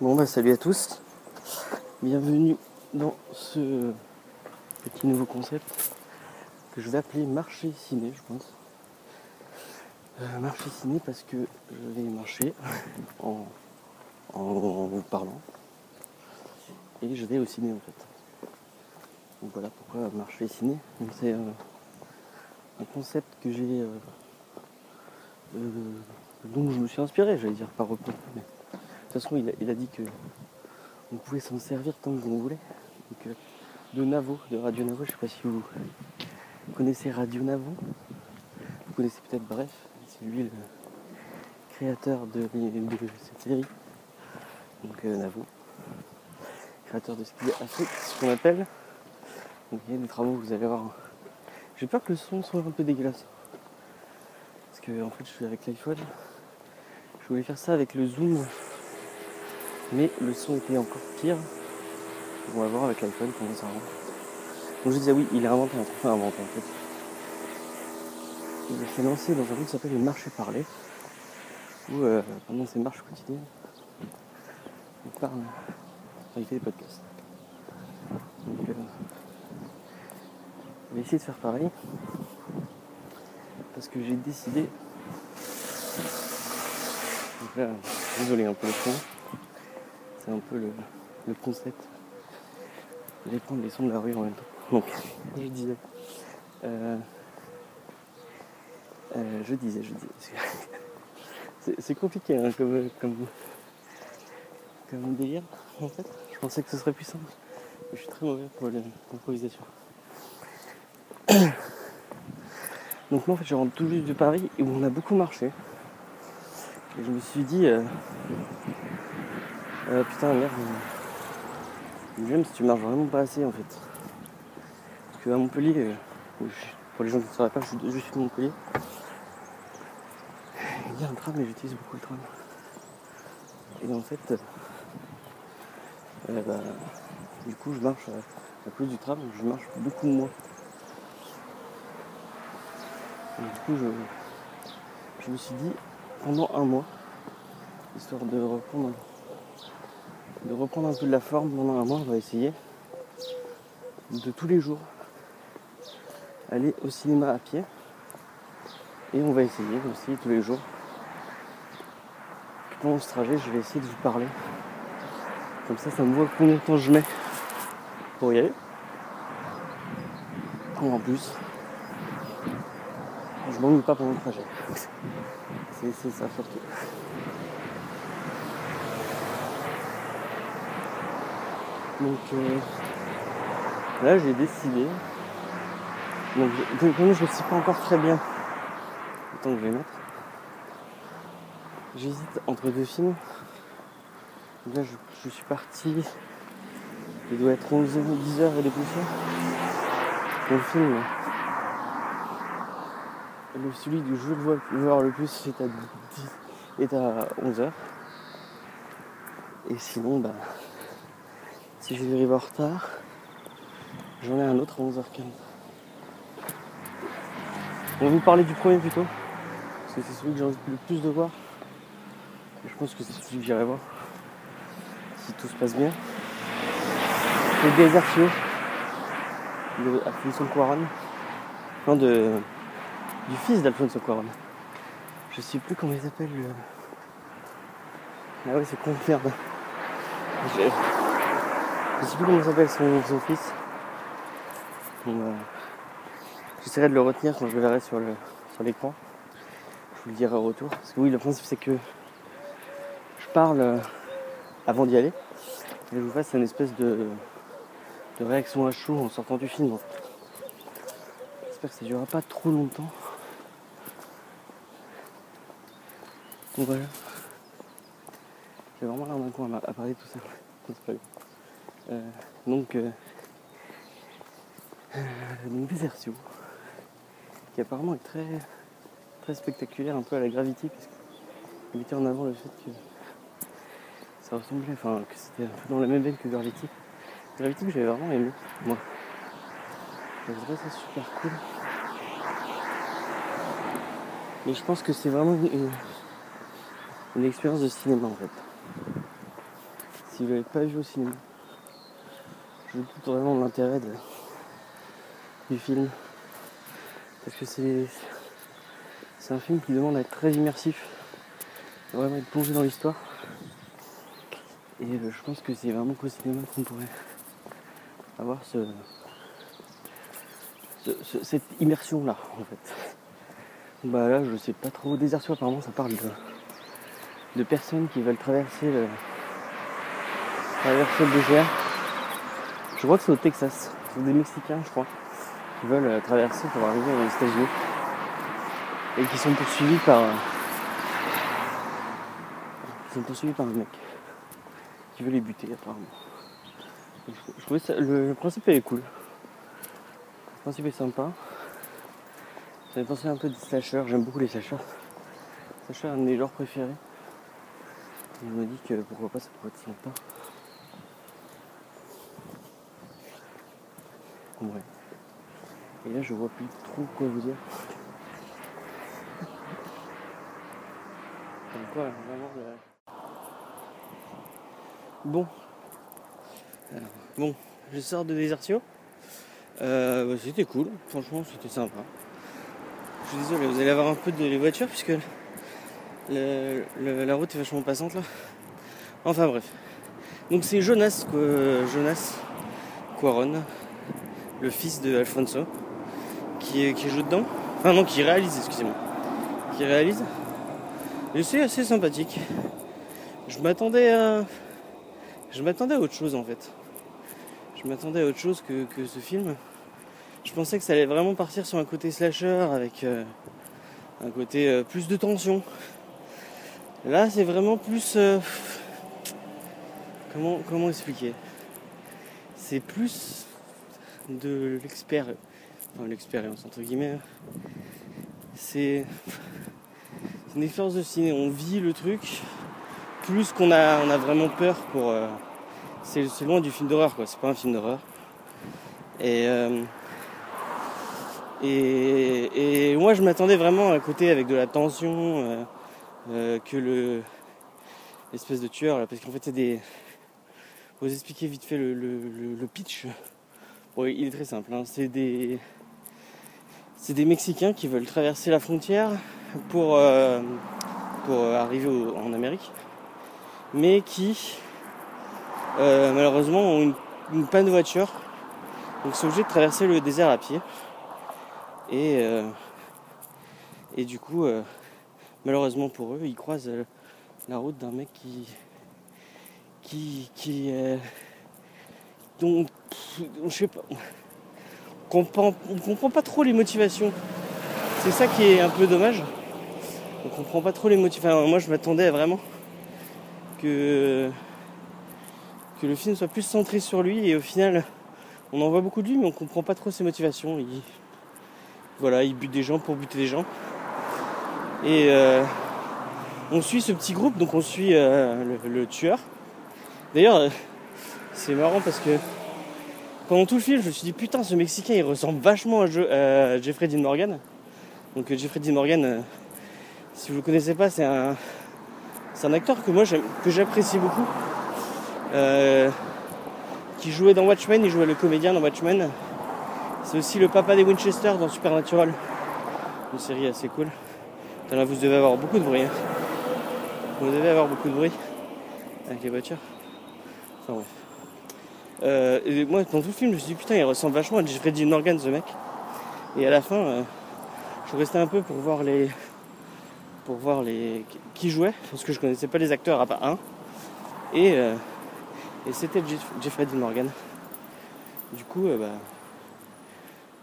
Bon bah salut à tous, bienvenue dans ce petit nouveau concept que je vais appeler marché ciné je pense. Euh, marché ciné parce que je vais marcher en, vous parlant et je vais au ciné en fait. Donc voilà pourquoi marché ciné. C'est euh, un concept que j'ai euh, dont je me suis inspiré, j'allais dire par repos. De toute façon, il a, dit que on pouvait s'en servir tant qu'on voulait. Donc, de Navo, de Radio Navo, je sais pas si vous connaissez Radio Navo. Vous connaissez peut-être Bref, c'est lui le créateur de, cette série. Donc euh, Navo. Créateur de est Afrique, ce qu'on appelle. Donc il y a des travaux, vous allez voir. J'ai peur que le son soit un peu dégueulasse. Parce que en fait je suis avec l'iPhone je voulais faire ça avec le zoom, mais le son était encore pire. On va voir avec l'iPhone comment ça rend. Donc je disais oui, il a inventé un truc, enfin inventé en fait. Il s'est lancé dans un truc qui s'appelle le marché parlé, où euh, pendant ses marches quotidiennes, il parle, fait des podcasts. Donc euh, je vais essayer de faire pareil, parce que j'ai décidé désolé un peu le son. C'est un peu le, concept. Je vais prendre les sons de la rue en même temps. Donc, je disais. Euh, euh, je disais, je disais. C'est compliqué hein, comme, comme, comme délire en fait. Je pensais que ce serait plus simple. je suis très mauvais pour l'improvisation. Donc moi en fait je rentre tout juste de Paris où on a beaucoup marché. Et je me suis dit, euh, euh, putain, merde, j'aime si tu marches vraiment pas assez en fait. Parce que à Montpellier, euh, pour les gens qui ne sauraient pas, je suis, je suis de Montpellier. Il y a un tram, mais j'utilise beaucoup le tram. Et en fait, bah, du coup, je marche à cause du tram, je marche beaucoup moins. Et du coup, je, je me suis dit, pendant un mois, histoire de reprendre, de reprendre un peu de la forme pendant un mois, on va essayer de tous les jours aller au cinéma à pied. Et on va essayer aussi tous les jours. Pendant ce trajet, je vais essayer de vous parler. Comme ça, ça me voit combien de temps je mets pour y aller. Et en plus, je m'ennuie pas pendant le trajet. C'est ça surtout. Donc euh, là j'ai décidé. Donc je, ne sais pas encore très bien le temps que je vais mettre. J'hésite entre deux films. là je, suis parti. Il doit être 11 10 heures et des poussières. Le film le, celui du jeu de voir le plus est à, 10, est à 11h. Et sinon, bah, si arriver en retard, j'en ai un autre à 11h15. On va vous parler du premier plutôt, parce que c'est celui que j'ai envie le plus de voir. Je pense que c'est celui que j'irai voir, si tout se passe bien. Le désert de Alfonso Cuaron. Non, de, du fils d'Alfonso Cuaron. Je sais plus comment il s'appelle. Le... Ah oui, c'est con. Je... sais plus comment s'appelle son, fils. Bon, J'essaierai de le retenir quand je le verrai sur l'écran. je vous le dirai au retour. Parce que oui, le principe c'est que je parle euh, avant d'y aller. Et je vous fasse une espèce de, réaction à chaud en sortant du film. J'espère que ça ne durera pas trop longtemps. Donc voilà. J'ai vraiment l'air d'un coin à, parler tout ça. Euh, donc, euh, euh, donc Désertio, qui apparemment est très, très spectaculaire, un peu à la Gravity, parce qu'il mettait en avant le fait que ça ressemblait, enfin que c'était un peu dans la même veine que Gravity. Gravity que j'avais vraiment aimé, moi. Je trouvais ça super cool. Mais je pense que c'est vraiment une, expérience de cinéma en fait. si vous l'avez pas vu au cinéma, je doute vraiment l'intérêt du film. Parce que c'est, un film qui demande à être très immersif, vraiment être plongé dans l'histoire. Et euh, je pense que c'est vraiment qu'au cinéma qu'on pourrait avoir ce, cette immersion là en fait. Bah là je sais pas trop. Désertion apparemment ça parle de, personnes qui veulent traverser le, traverser le désert. Je crois que c'est au Texas. C'est des Mexicains je crois. Qui veulent euh, traverser pour arriver aux États-Unis. Et qui sont poursuivis par. Ils sont poursuivis par un mec qui veut les buter apparemment. Le, principe est cool. Le principe est sympa. Ça fait penser un peu des slashers, j'aime beaucoup les slashers. Slasher est un de mes genres préférés. Et je me dis que pourquoi pas ça pourrait être sympa. Et là je vois plus trop quoi vous dire. vraiment Bon. bon, je sors de Désertio. Euh, bah, c'était cool, franchement c'était sympa. Je suis désolé, vous allez avoir un peu de voitures puisque la route est vachement passante là. Enfin bref. Donc c'est Jonas, Jonas Quaron, le fils de Alfonso, qui, qui joue dedans. Enfin non, qui réalise, excusez-moi. Qui réalise. Et c'est assez sympathique. Je m'attendais à je m'attendais à autre chose en fait. Je m'attendais à autre chose que, ce film. Je pensais que ça allait vraiment partir sur un côté slasher avec euh, un côté euh, plus de tension. Là, c'est vraiment plus. Euh, comment, comment expliquer? C'est plus de l'expérience. Enfin, l'expérience, entre guillemets. C'est une expérience de ciné. On vit le truc plus qu'on a, on a vraiment peur pour. Euh, c'est, loin du film d'horreur, quoi. C'est pas un film d'horreur. Et, euh, et, moi, je m'attendais vraiment à côté avec de la tension euh, que le l'espèce de tueur, là, parce qu'en fait, c'est des. Vous expliquer vite fait le, pitch. Bon, il est très simple. Hein. C'est des. C'est des Mexicains qui veulent traverser la frontière pour, pour arriver en Amérique mais qui euh, malheureusement ont une, panne de voiture. Donc sont obligés de traverser le désert à pied. Et, euh, et du coup, euh, malheureusement pour eux, ils croisent la route d'un mec qui. qui. qui. Dont. je sais pas. On comprend, comprend pas trop les motivations. C'est ça qui est un peu dommage. On comprend pas trop les motivations. Moi je m'attendais vraiment que, le film soit plus centré sur lui et au final on en voit beaucoup de lui mais on comprend pas trop ses motivations. Il, voilà, il bute des gens pour buter des gens. Et euh, on suit ce petit groupe, donc on suit euh, le, tueur. D'ailleurs, c'est marrant parce que pendant tout le film, je me suis dit putain, ce Mexicain il ressemble vachement à, Jeffrey Dean Morgan. Donc Jeffrey Dean Morgan, si vous le connaissez pas, c'est un, acteur que moi que j'apprécie beaucoup. Euh, qui jouait dans Watchmen, il jouait le comédien dans Watchmen. C'est aussi le papa des Winchester dans Supernatural. Une série assez cool. Là, vous devez avoir beaucoup de bruit. Hein. Vous devez avoir beaucoup de bruit avec les voitures. Enfin bref. Euh, moi, dans tout le film, je me suis dit putain, il ressemble vachement à Jeffrey Morgan, ce mec. Et à la fin, euh, je restais un peu pour voir les, pour voir les qui jouait, parce que je connaissais pas les acteurs à part un. Et, euh, et c'était Jeffrey Morgan. Du coup, euh, bah,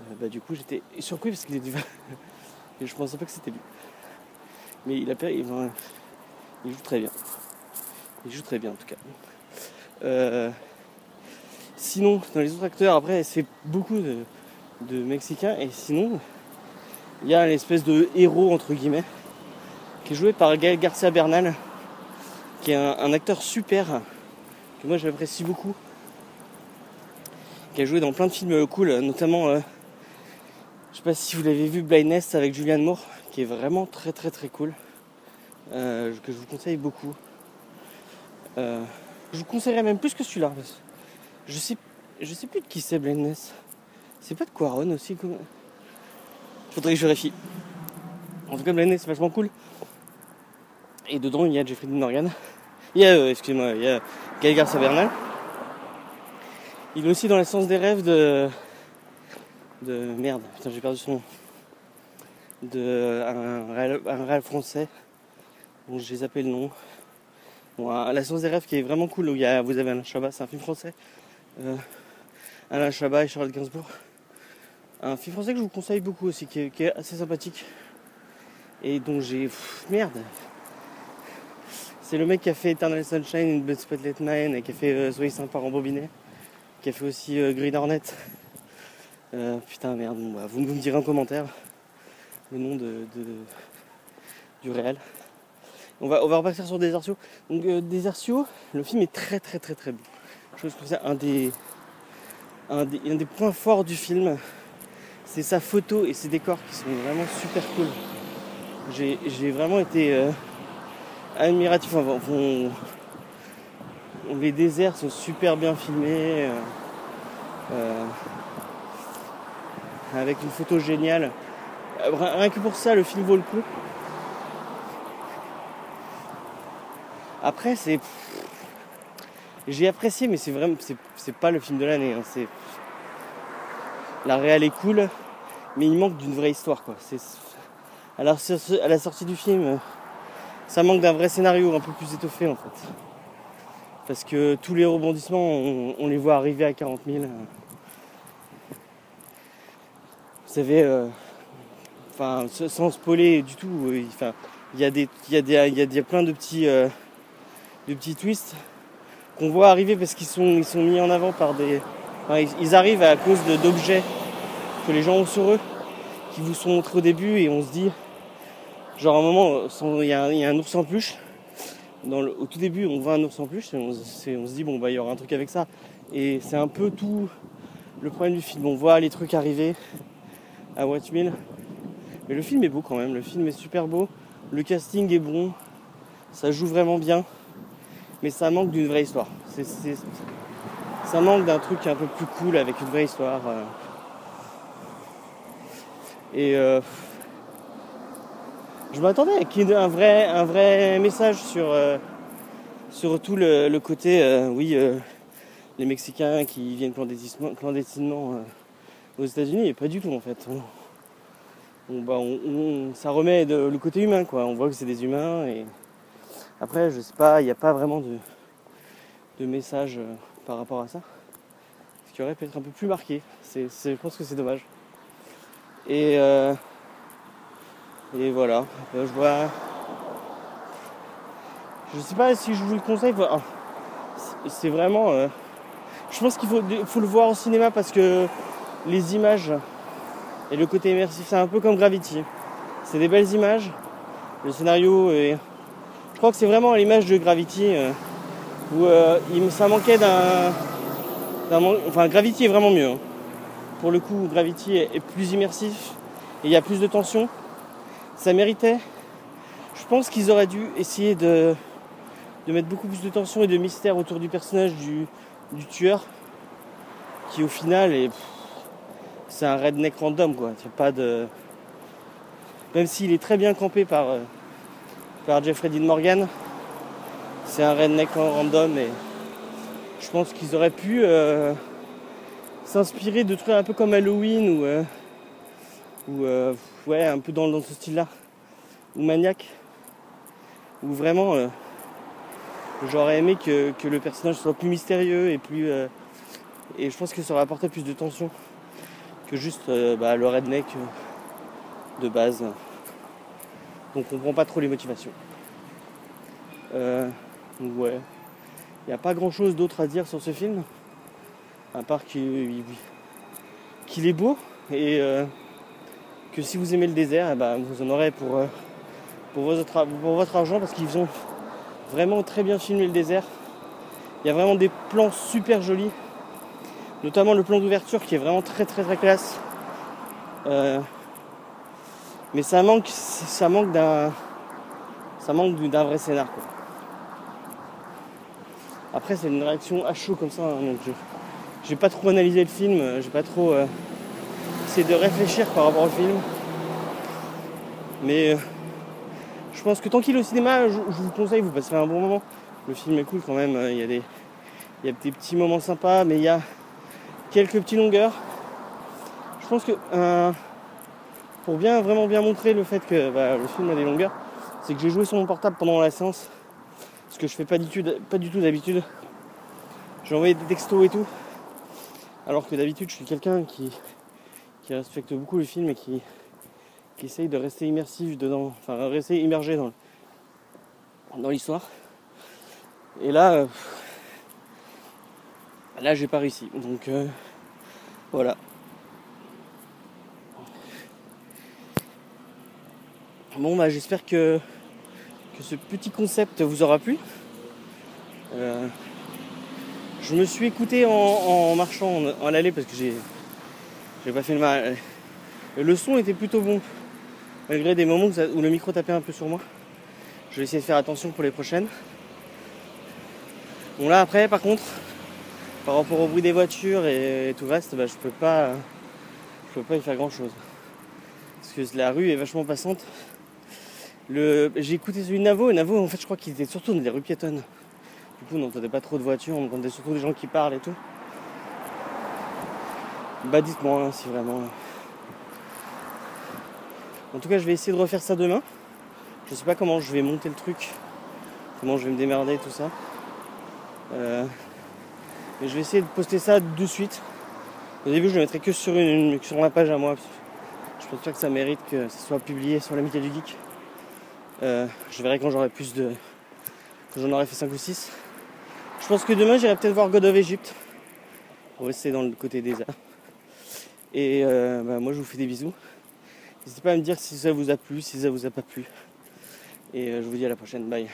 euh, bah, du coup, j'étais surpris parce qu'il était. et je pensais pas que c'était lui. Mais il a il, il joue très bien. Il joue très bien en tout cas. Sinon, dans les autres acteurs, après, c'est beaucoup de, Mexicains. Et sinon, il y a l'espèce de héros entre guillemets qui est joué par Gaël Garcia Bernal, qui est un, acteur super, que moi j'apprécie beaucoup, qui a joué dans plein de films cool, notamment, euh, je sais pas si vous l'avez vu, Blindness avec Julianne Moore, qui est vraiment très très très cool, euh, que je vous conseille beaucoup. Euh, Je vous conseillerais même plus que celui-là. Je sais, je sais plus de qui c'est Blindness. C'est pas de Quaron aussi comment... Faudrait que je vérifie. En tout cas, Blindness c'est vachement cool. Et dedans, il y a Jeffrey Dean Morgan. Il y a, euh, excusez-moi, il y a Gaël Garcia Bernal. Il est aussi dans l'essence des rêves de. de. merde, putain, j'ai perdu son nom. De. un réel, un français. Bon, j'ai zappé le nom. Bon, l'essence des rêves qui est vraiment cool. Où il y a, vous avez Alain Chabat, c'est un film français. Euh, Alain Chabat et Charlotte Gainsbourg. Un film français que je vous conseille beaucoup aussi, qui est, assez sympathique. Et dont j'ai. merde, c'est le mec qui a fait Eternal Sunshine, une Blood Spotlight Man, et qui a fait Soyez sympa en bobinet, qui a fait aussi euh, Green Hornet. Euh, putain, merde, bah, vous, me direz en commentaire le nom de, du réel. On va, on va repartir sur Desertio. Donc, euh, Desertio, le film est très très très très beau. Je trouve c'est un des, un des, un des points forts du film. C'est sa photo et ses décors qui sont vraiment super cool. J'ai vraiment été admiratif. les déserts sont super bien filmés. Euh, euh, avec une photo géniale. Euh, rien que pour ça, le film vaut le coup. Après, c'est. J'ai apprécié, mais c'est vraiment. C'est pas le film de l'année. Hein. C'est. La réelle est cool, mais il manque d'une vraie histoire, quoi. À la sortie du film, ça manque d'un vrai scénario un peu plus étoffé en fait. Parce que tous les rebondissements, on, les voit arriver à 40 000. Vous savez, euh, enfin, sans spoiler du tout, euh, enfin, il y a des, y a des, y a, plein de petits, euh, de petits twists qu'on voit arriver parce qu'ils sont, mis en avant par des, ils, arrivent à cause d'objets que les gens ont sur eux, qui vous sont montrés au début et on se dit, Genre à un moment, il y, a un ours en peluche. Au tout début, on voit un ours en peluche et on, se dit bon bah il y aura un truc avec ça. Et c'est un peu tout le problème du film. On voit les trucs arriver à Watchmen. Mais le film est beau quand même. Le film est super beau. Le casting est bon. Ça joue vraiment bien. Mais ça manque d'une vraie histoire. ça manque d'un truc un peu plus cool avec une vraie histoire. Euh. Et euh, je m'attendais qu'il y ait un vrai, un vrai message sur, euh, sur tout le, côté, oui, les Mexicains qui viennent clandestinement, aux États-Unis, et pas du tout en fait. Bah, ça remet le côté humain, quoi. On voit que c'est des humains, et après, je sais pas, il n'y a pas vraiment de, de message par rapport à ça. Ce qui aurait pu être un peu plus marqué. C'est, je pense que c'est dommage. Et et voilà, je vois. Je sais pas si je vous le conseille. C'est vraiment. Euh, je pense qu'il faut, faut, le voir au cinéma parce que les images et le côté immersif, c'est un peu comme Gravity. C'est des belles images. Le scénario est. Je crois que c'est vraiment l'image de Gravity euh, où euh, il, ça manquait d'un. Enfin, Gravity est vraiment mieux. Hein. Pour le coup, Gravity est plus immersif et il y a plus de tension ça méritait. Je pense qu'ils auraient dû essayer de, de, mettre beaucoup plus de tension et de mystère autour du personnage du, tueur, qui au final est. C'est un redneck random quoi. pas de. Même s'il est très bien campé par, euh, par Jeffrey Dean Morgan, c'est un redneck random et je pense qu'ils auraient pu euh, s'inspirer de trucs un peu comme Halloween ou. Euh, ou ouais, un peu dans, ce style-là, ou maniaque, ou vraiment euh, j'aurais aimé que, le personnage soit plus mystérieux et plus. Euh, et je pense que ça aurait apporté plus de tension que juste euh, bah, le redneck de base. On comprend pas trop les motivations. donc ouais. Il n'y a pas grand chose d'autre à dire sur ce film. À part qu'il est beau et que si vous aimez le désert, eh ben, vous en aurez pour, euh, pour, votre, pour votre argent parce qu'ils ont vraiment très bien filmé le désert. Il y a vraiment des plans super jolis, notamment le plan d'ouverture qui est vraiment très très très classe. Euh, mais ça manque, ça manque d'un, ça manque d'un vrai scénar. Après, c'est une réaction à chaud comme ça. hein, je j'ai pas trop analysé le film, euh, j'ai pas trop euh, essayé de réfléchir par rapport au film. Mais euh, je pense que tant qu'il est au cinéma, je, je vous conseille, vous passerez un bon moment. Le film est cool quand même, euh, il y a des, il y a des petits moments sympas, mais il y a quelques petites longueurs. Je pense que pour bien vraiment bien montrer le fait que bah, le film a des longueurs, c'est que j'ai joué sur mon portable pendant la séance, ce que je fais pas pas du tout d'habitude. J'ai envoyé des textos et tout, alors que d'habitude je suis quelqu'un qui, qui respecte beaucoup le film et qui, qui essaye de rester immersif dedans, enfin rester immergé dans, dans l'histoire. Et là, euh, là j'ai pas réussi. Donc euh, voilà. Bon bah j'espère que, ce petit concept vous aura plu. Euh, je me suis écouté en, marchant en, en aller parce que j'ai pas fait le mal. Le son était plutôt bon. Malgré des moments où le micro tapait un peu sur moi. Je vais essayer de faire attention pour les prochaines. Bon là après par contre, par rapport au bruit des voitures et, tout le reste, bah, je peux pas je peux pas y faire grand chose. Parce que la rue est vachement passante. J'ai écouté celui de Navo et Navo en fait je crois qu'il était surtout dans des rues piétonnes. Du coup on n'entendait pas trop de voitures, on entendait surtout des gens qui parlent et tout. Bah dites-moi hein, si vraiment. En tout cas je vais essayer de refaire ça demain. Je sais pas comment je vais monter le truc, comment je vais me démerder tout ça. Euh, Mais je vais essayer de poster ça de suite. Au début je le mettrai que sur, sur ma page à moi. Je pense pas que ça mérite que ça soit publié sur l'amitié du geek. Euh, je verrai quand j'aurai plus de. quand j'en aurai fait 5 ou 6. Je pense que demain j'irai peut-être voir God of Egypt. Pour rester dans le côté des arts. Et euh, bah, moi je vous fais des bisous. N'hésitez pas à me dire si ça vous a plu, si ça vous a pas plu. Et euh, je vous dis à la prochaine. Bye.